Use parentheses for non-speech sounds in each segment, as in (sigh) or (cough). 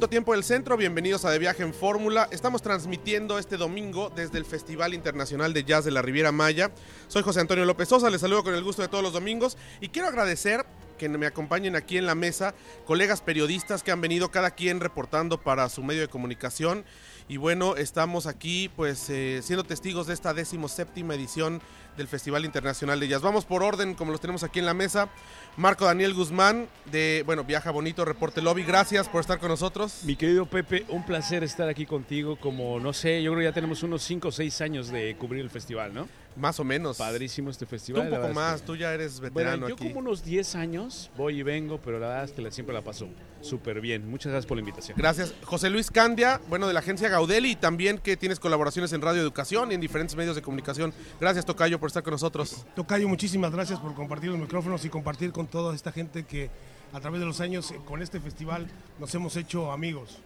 Tiempo del centro, bienvenidos a De Viaje en Fórmula. Estamos transmitiendo este domingo desde el Festival Internacional de Jazz de la Riviera Maya. Soy José Antonio López Sosa, les saludo con el gusto de todos los domingos y quiero agradecer que me acompañen aquí en la mesa, colegas periodistas que han venido cada quien reportando para su medio de comunicación. Y bueno, estamos aquí pues eh, siendo testigos de esta séptima edición del Festival Internacional de Jazz. Vamos por orden, como los tenemos aquí en la mesa. Marco Daniel Guzmán, de, bueno, Viaja Bonito, Reporte Lobby, gracias por estar con nosotros. Mi querido Pepe, un placer estar aquí contigo, como, no sé, yo creo que ya tenemos unos 5 o 6 años de cubrir el festival, ¿no? Más o menos. Padrísimo este festival. Tú un poco más, tú ya eres veterano bueno, yo como unos 10 años voy y vengo, pero la verdad es que siempre la paso súper bien. Muchas gracias por la invitación. Gracias. José Luis Candia, bueno, de la agencia Gaudeli y también que tienes colaboraciones en Radio Educación y en diferentes medios de comunicación. Gracias, Tocayo, por estar con nosotros. Tocayo, muchísimas gracias por compartir los micrófonos y compartir con toda esta gente que a través de los años con este festival nos hemos hecho amigos.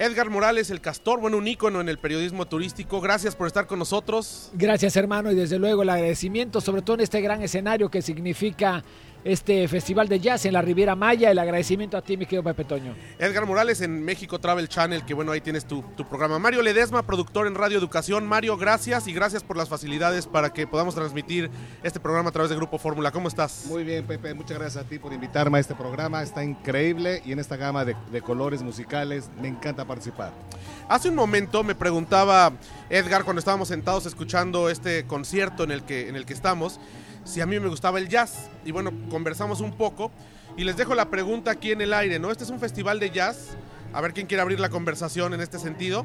Edgar Morales, el castor, bueno, un ícono en el periodismo turístico. Gracias por estar con nosotros. Gracias, hermano, y desde luego el agradecimiento, sobre todo en este gran escenario que significa este festival de jazz en la Riviera Maya. El agradecimiento a ti, mi querido Pepe Toño. Edgar Morales en México Travel Channel, que bueno, ahí tienes tu, tu, programa. Mario Ledesma, productor en Radio Educación. Mario, gracias y gracias por las facilidades para que podamos transmitir este programa a través de Grupo Fórmula. ¿Cómo estás? Muy bien, Pepe. Muchas gracias a ti por invitarme a este programa. Está increíble y en esta gama de, de colores musicales me encanta participar. Hace un momento me preguntaba Edgar cuando estábamos sentados escuchando este concierto en el que, en el que estamos si a mí me gustaba el jazz. Y bueno, conversamos un poco y les dejo la pregunta aquí en el aire, ¿no? Este es un festival de jazz. A ver quién quiere abrir la conversación en este sentido.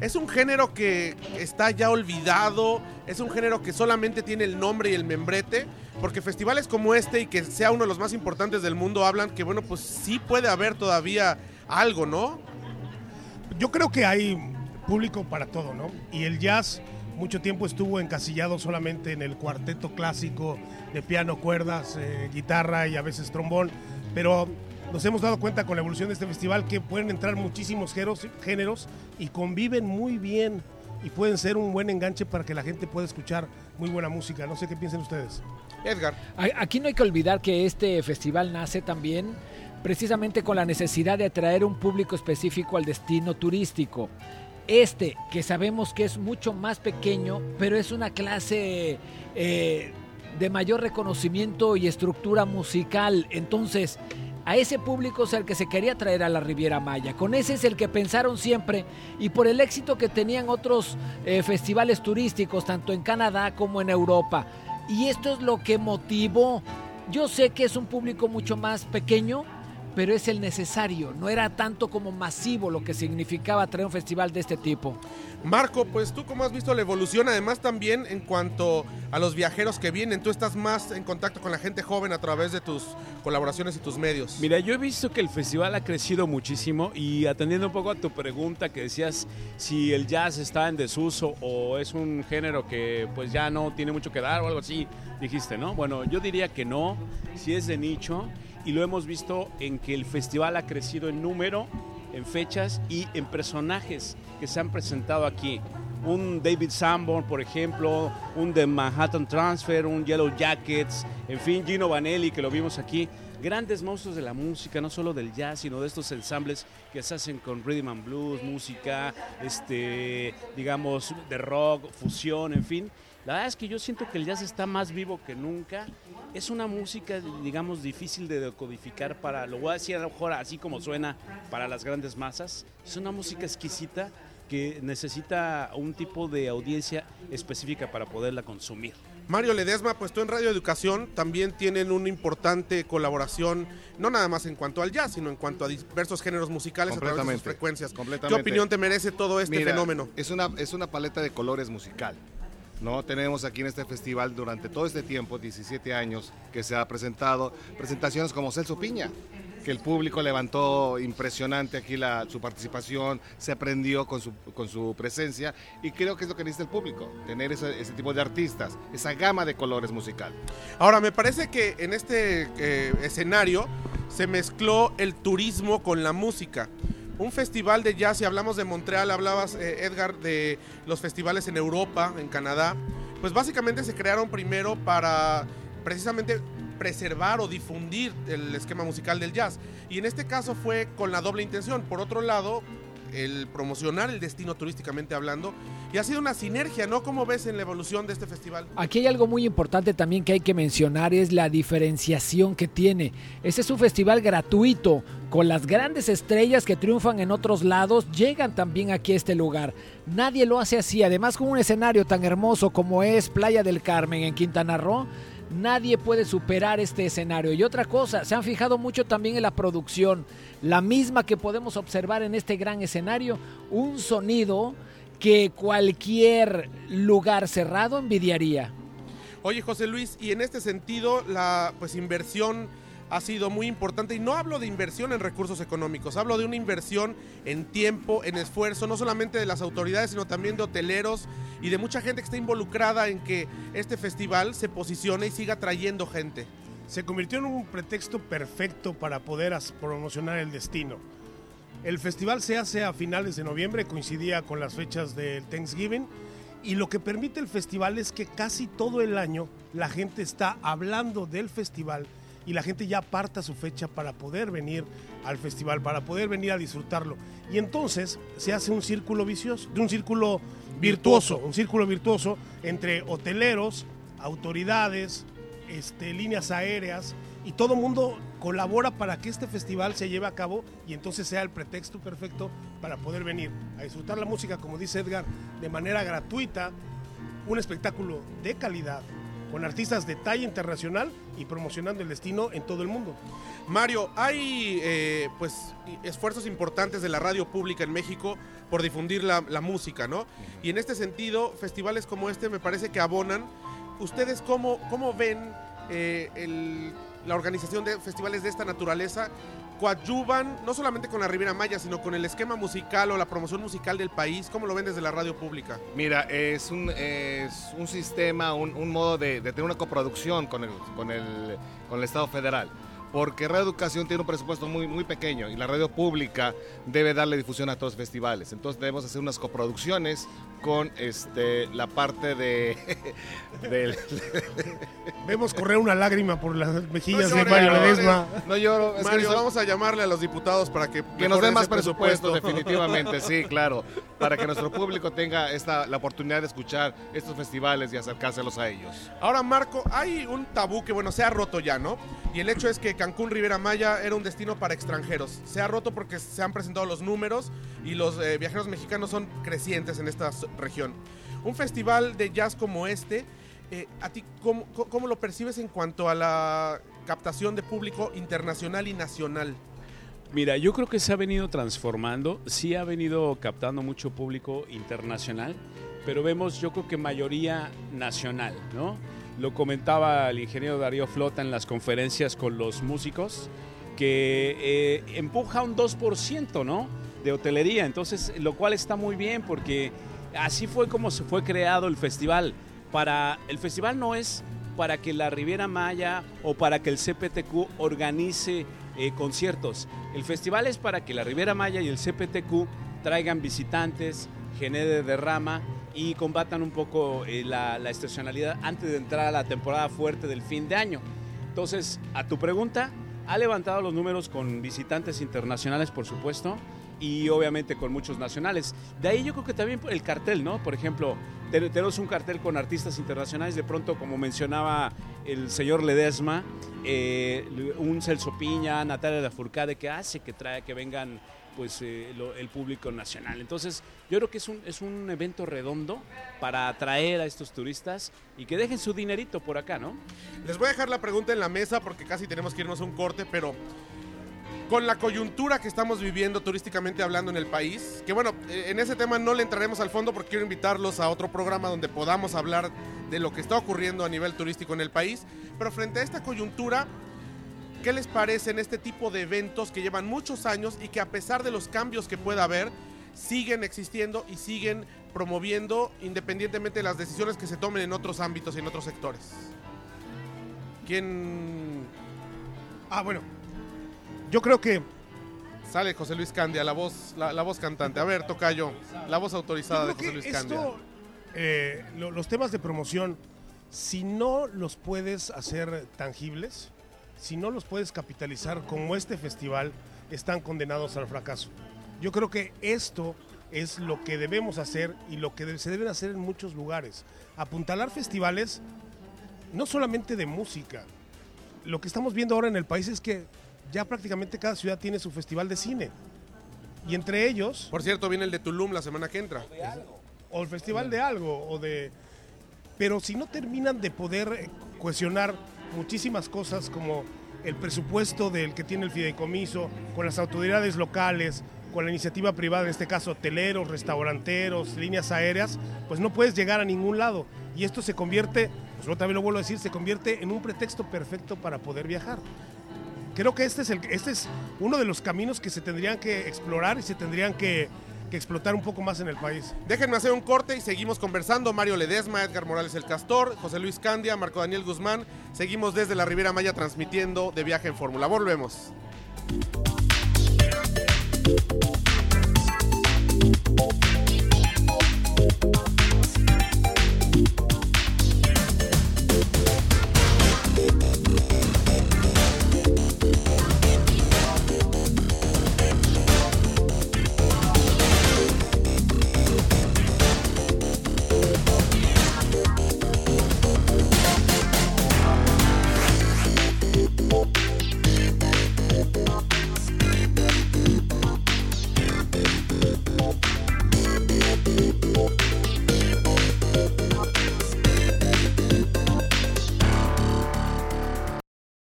Es un género que está ya olvidado, es un género que solamente tiene el nombre y el membrete, porque festivales como este y que sea uno de los más importantes del mundo hablan que, bueno, pues sí puede haber todavía algo, ¿no? Yo creo que hay público para todo, ¿no? Y el jazz mucho tiempo estuvo encasillado solamente en el cuarteto clásico de piano, cuerdas, eh, guitarra y a veces trombón, pero nos hemos dado cuenta con la evolución de este festival que pueden entrar muchísimos géneros y conviven muy bien y pueden ser un buen enganche para que la gente pueda escuchar muy buena música. No sé qué piensen ustedes. Edgar. Aquí no hay que olvidar que este festival nace también precisamente con la necesidad de atraer un público específico al destino turístico. Este, que sabemos que es mucho más pequeño, pero es una clase eh, de mayor reconocimiento y estructura musical. Entonces, a ese público es el que se quería traer a la Riviera Maya. Con ese es el que pensaron siempre y por el éxito que tenían otros eh, festivales turísticos, tanto en Canadá como en Europa. Y esto es lo que motivó. Yo sé que es un público mucho más pequeño, pero es el necesario, no era tanto como masivo lo que significaba traer un festival de este tipo. Marco, pues tú cómo has visto la evolución, además también en cuanto a los viajeros que vienen, tú estás más en contacto con la gente joven a través de tus colaboraciones y tus medios. Mira, yo he visto que el festival ha crecido muchísimo y atendiendo un poco a tu pregunta que decías si el jazz está en desuso o es un género que pues ya no tiene mucho que dar o algo así, dijiste, ¿no? Bueno, yo diría que no, si es de nicho y lo hemos visto en que el festival ha crecido en número, en fechas y en personajes que se han presentado aquí. Un David Sanborn, por ejemplo, un The Manhattan Transfer, un Yellow Jackets, en fin, Gino Vanelli, que lo vimos aquí. Grandes monstruos de la música, no solo del jazz, sino de estos ensambles que se hacen con rhythm and blues, música, este, digamos, de rock, fusión, en fin. La verdad es que yo siento que el jazz está más vivo que nunca es una música, digamos, difícil de decodificar para, lo voy a decir a lo mejor así como suena para las grandes masas. Es una música exquisita que necesita un tipo de audiencia específica para poderla consumir. Mario Ledesma, pues tú en Radio Educación también tienen una importante colaboración, no nada más en cuanto al jazz, sino en cuanto a diversos géneros musicales a través de sus frecuencias. ¿Qué opinión te merece todo este fenómeno? Es una, es una paleta de colores musical ¿no? Tenemos aquí en este festival durante todo este tiempo, 17 años, que se ha presentado presentaciones como Celso Piña, que el público levantó impresionante aquí la, su participación, se aprendió con su, con su presencia y creo que es lo que necesita el público, tener ese, tipo de artistas, esa gama de colores musical. Ahora, me parece que en este eh, escenario se mezcló el turismo con la música. Un festival de jazz, si hablamos de Montreal, hablabas, eh, Edgar, de los festivales en Europa, en Canadá, pues básicamente se crearon primero para precisamente preservar o difundir el esquema musical del jazz. Y en este caso fue con la doble intención. Por otro lado, el promocionar el destino turísticamente hablando. Y ha sido una sinergia, ¿no? ¿Cómo ves en la evolución de este festival? Aquí hay algo muy importante también que hay que mencionar, es la diferenciación que tiene. Este es un festival gratuito, con las grandes estrellas que triunfan en otros lados, llegan también aquí a este lugar. Nadie lo hace así, además con un escenario tan hermoso como es Playa del Carmen en Quintana Roo. Nadie puede superar este escenario. Y otra cosa, se han fijado mucho también en la producción, la misma que podemos observar en este gran escenario, un sonido que cualquier lugar cerrado envidiaría. Oye, José Luis, y en este sentido, la pues inversión ha sido muy importante y no hablo de inversión en recursos económicos, hablo de una inversión en tiempo, en esfuerzo, no solamente de las autoridades, sino también de hoteleros y de mucha gente que está involucrada en que este festival se posicione y siga trayendo gente. Se convirtió en un pretexto perfecto para poder promocionar el destino. El festival se hace a finales de noviembre, coincidía con las fechas del Thanksgiving, y lo que permite el festival es que casi todo el año la gente está hablando del festival y la gente ya aparta su fecha para poder venir al festival, para poder venir a disfrutarlo. Y entonces se hace un círculo vicioso, un círculo virtuoso, un círculo virtuoso entre hoteleros, autoridades, este, líneas aéreas y todo mundo colabora para que este festival se lleve a cabo y entonces sea el pretexto perfecto para poder venir a disfrutar la música, como dice Edgar, de manera gratuita, un espectáculo de calidad, con artistas de talla internacional y promocionando el destino en todo el mundo. Mario, hay eh, pues esfuerzos importantes de la radio pública en México por difundir la, la música, ¿no? Y en este sentido, festivales como este me parece que abonan. ¿Ustedes cómo, cómo ven eh, el- la organización de festivales de esta naturaleza? ¿Coadyuvan no solamente con la Riviera Maya, sino con el esquema musical o la promoción musical del país? ¿Cómo lo ven desde la radio pública? Mira, es un, es un sistema, un, un modo de, de tener una coproducción con el, con, el, con el Estado federal. Porque Radio Educación tiene un presupuesto muy, muy pequeño y la radio pública debe darle difusión a todos los festivales. Entonces debemos hacer unas coproducciones con este, la parte de, (laughs) (laughs) Vemos correr una lágrima por las mejillas No de Mario no Ledesma. No lloro, es Mario, vamos a llamarle a los diputados para que, Que nos den más ese presupuesto, definitivamente, (laughs) sí, claro. Para que nuestro público tenga esta, la oportunidad de escuchar estos festivales y acercárselos a ellos. Ahora, Marco, hay un tabú que, bueno, se ha roto ya, ¿no? Y el hecho es que Cancún Rivera Maya era un destino para extranjeros. Se ha roto porque se han presentado los números y los eh, viajeros mexicanos son crecientes en esta región. Un festival de jazz como este, eh, ¿a ti cómo- cómo lo percibes en cuanto a la captación de público internacional y nacional? Mira, yo creo que se ha venido transformando, sí ha venido captando mucho público internacional, pero vemos yo creo que mayoría nacional, ¿no? Lo comentaba el ingeniero Darío Flota en las conferencias con los músicos, que eh, empuja un 2%, ¿no? De hotelería, entonces, lo cual está muy bien porque así fue como se fue creado el festival. Para, el festival no es para que la Riviera Maya o para que el CPTQ organice eh, conciertos. El festival es para que la Riviera Maya y el CPTQ traigan visitantes, genere derrama y combatan un poco eh, la, la antes de entrar a la temporada fuerte del fin de año. Entonces, a tu pregunta, ha levantado los números con visitantes internacionales, por supuesto, y obviamente con muchos nacionales. De ahí yo creo que también el cartel, ¿no? Por ejemplo, te- tenemos un cartel con artistas internacionales, de pronto, como mencionaba el señor Ledesma, eh, un Celso Piña, Natalia Lafourcade, que hace que trae que vengan pues eh, lo- el público nacional. Entonces, yo creo que es un, es un evento redondo para atraer a estos turistas y que dejen su dinerito por acá, ¿no? Les voy a dejar la pregunta en la mesa porque casi tenemos que irnos a un corte, pero con la coyuntura que estamos viviendo turísticamente hablando en el país, que bueno, eh, en ese tema no le entraremos al fondo porque quiero invitarlos a otro programa donde podamos hablar de lo que está ocurriendo a nivel turístico en el país, pero frente a esta coyuntura, ¿qué les parecen este tipo de eventos que llevan muchos años y que a pesar de los cambios que pueda haber, siguen existiendo y siguen promoviendo independientemente de las decisiones que se tomen en otros ámbitos y en otros sectores? ¿Quién Ah, bueno. Yo creo que Sale José Luis Candia, la voz, la, la voz cantante. A ver, toca yo. La voz autorizada de José Luis Candia. esto, eh, lo- los temas de promoción, si no los puedes hacer tangibles, si no los puedes capitalizar como este festival, están condenados al fracaso. Yo creo que esto es lo que debemos hacer y lo que se deben hacer en muchos lugares. Apuntalar festivales no solamente de música. Lo que estamos viendo ahora en el país es que ya prácticamente cada ciudad tiene su festival de cine. Y entre ellos, Por cierto, viene el de Tulum la semana que entra. o el festival de algo, o de... Pero si no terminan de poder cohesionar muchísimas cosas como el presupuesto del que tiene el fideicomiso, con las autoridades locales, con la iniciativa privada, en este caso hoteleros, restauranteros, líneas aéreas, pues no puedes llegar a ningún lado. Y esto se convierte, pues yo también lo vuelvo a decir, se convierte en un pretexto perfecto para poder viajar. Creo que este es, el, este es uno de los caminos que se tendrían que explorar y se tendrían que, que explotar un poco más en el país. Déjenme hacer un corte y seguimos conversando. Mario Ledesma, Edgar Morales el Castor, José Luis Candia, Marco Daniel Guzmán. Seguimos desde la Riviera Maya transmitiendo de viaje en Fórmula. Volvemos.